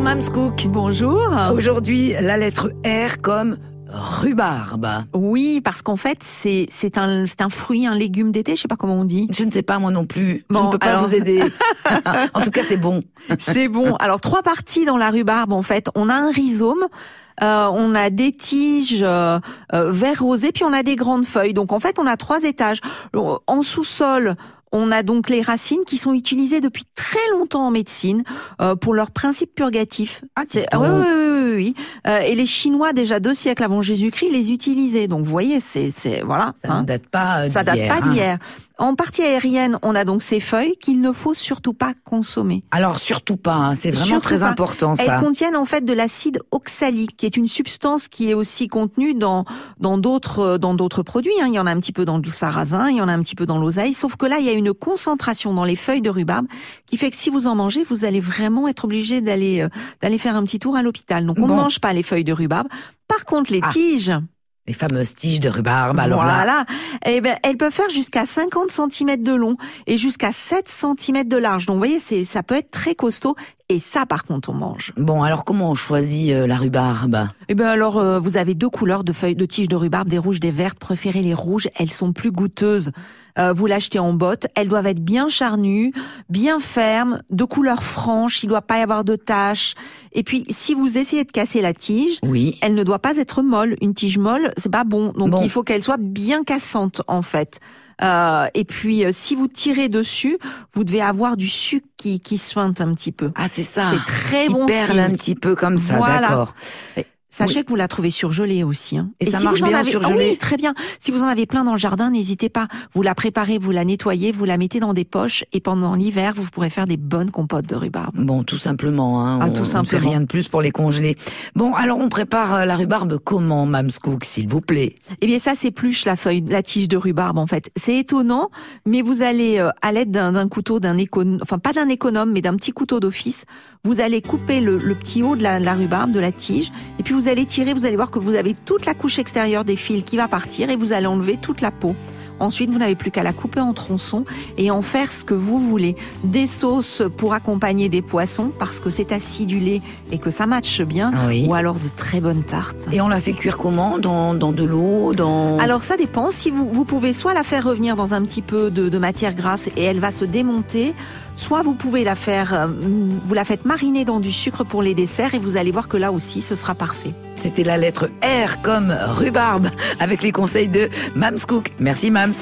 Mams Cook. Bonjour. Aujourd'hui, la lettre R comme rhubarbe. Oui, parce qu'en fait, c'est c'est un c'est un fruit, un légume d'été. Je sais pas comment on dit. Je ne sais pas moi non plus. je Bon, ne peux pas alors- vous aider. en tout cas, c'est bon. C'est bon. Alors trois parties dans la rhubarbe. En fait, on a un rhizome. euh, on a des tiges euh, euh, vert rosé, puis on a des grandes feuilles. Donc en fait, on a trois étages. En sous-sol, on a donc les racines qui sont utilisées depuis très longtemps en médecine euh, pour leur principe purgatif. Ah, C'est- ah oui, oui, oui, oui, oui. Euh, et les Chinois, déjà deux siècles avant Jésus-Christ, les utilisaient. Donc vous voyez, c'est c'est voilà. Ça hein. ne date pas euh, Ça date d'hier, pas hein. En partie aérienne, on a donc ces feuilles qu'il ne faut surtout pas consommer. Alors surtout pas. hein. C'est vraiment Surtout très pas. important Elles ça. contiennent en fait de l'acide oxalique, qui est une substance qui est aussi contenue dans dans d'autres dans d'autres produits. hein. Il y en a un petit peu dans le sarrasin, il y en a un petit peu dans l'oseille. Sauf que là, il y a une concentration dans les feuilles de rhubarbe qui fait que si vous en mangez, vous allez vraiment être obligé d'aller euh, d'aller faire un petit tour à l'hôpital. Donc on Bon. ne mange pas les feuilles de rhubarbe. Par contre, les Ah. tiges, Les fameuses tiges de rhubarbe. Alors là, voilà. Eh ben, elles peuvent faire jusqu'à 50 cm de long et jusqu'à 7 cm de large. Donc, vous voyez, c'est, ça peut être très costaud. Et ça, par contre, on mange. bon, alors comment on choisit euh, la rhubarbe? Eh ben, alors, euh, vous avez deux couleurs de feuilles, de tiges de rhubarbe, des rouges, des vertes. Préférez les rouges. Elles sont plus goûteuses. Euh, vous l'achetez en botte. Elles doivent être bien charnues, bien fermes, de couleur franche. Il doit pas y avoir de taches. Et puis, si vous essayez de casser la tige, Oui. elle ne doit pas être molle. Une tige molle, c'est pas bon. Donc Bon. il faut qu'elle soit bien cassante en fait. Euh, et puis euh, si vous tirez dessus, vous devez avoir du sucre qui qui suinte un petit peu. Ah, c'est ça. C'est très Qui bon perle signe. un petit peu comme ça, Voilà. d'accord. Sachez que vous la trouvez surgelée aussi. Hein. Et ça si marche vous en bien avez, surgelée Ah oui, très bien. Si vous en avez plein dans le jardin, n'hésitez pas. Vous la préparez, vous la nettoyez, vous la mettez dans des poches, et pendant l'hiver, vous pourrez faire des bonnes compotes de rhubarbe. Bon, tout simplement. Hein. Ah, on, tout on simplement. rien de plus pour les congeler. Bon, alors on prépare euh, la rhubarbe comment, Mams Cook, s'il vous plaît? Eh bien, ça s'épluche la feuille, la tige de rhubarbe en fait. C'est étonnant, mais vous allez euh, à l'aide d'un d'un couteau, d'un économe, enfin pas d'un économe, mais d'un petit couteau d'office, vous allez couper le, le petit haut de la, de la rhubarbe, de la tige, et puis vous allez tirer. Vous allez voir que vous avez toute la couche extérieure des fils qui va partir, et vous allez enlever toute la peau. Ensuite, vous n'avez plus qu'à la couper en tronçons et en faire ce que vous voulez. Des sauces pour accompagner des poissons parce que c'est acidulé et que ça matche bien. Ah oui. Ou alors de très bonnes tartes. Et on la fait cuire comment? Dans, dans de l'eau dans... Alors ça dépend. Si vous, vous pouvez soit la faire revenir dans un petit peu de, de matière grasse et elle va se démonter, soit vous pouvez la faire, euh, vous la faites mariner dans du sucre pour les desserts et vous allez voir que là aussi ce sera parfait. C'était la lettre R comme rhubarbe avec les conseils de Mams Cook. Merci Mams.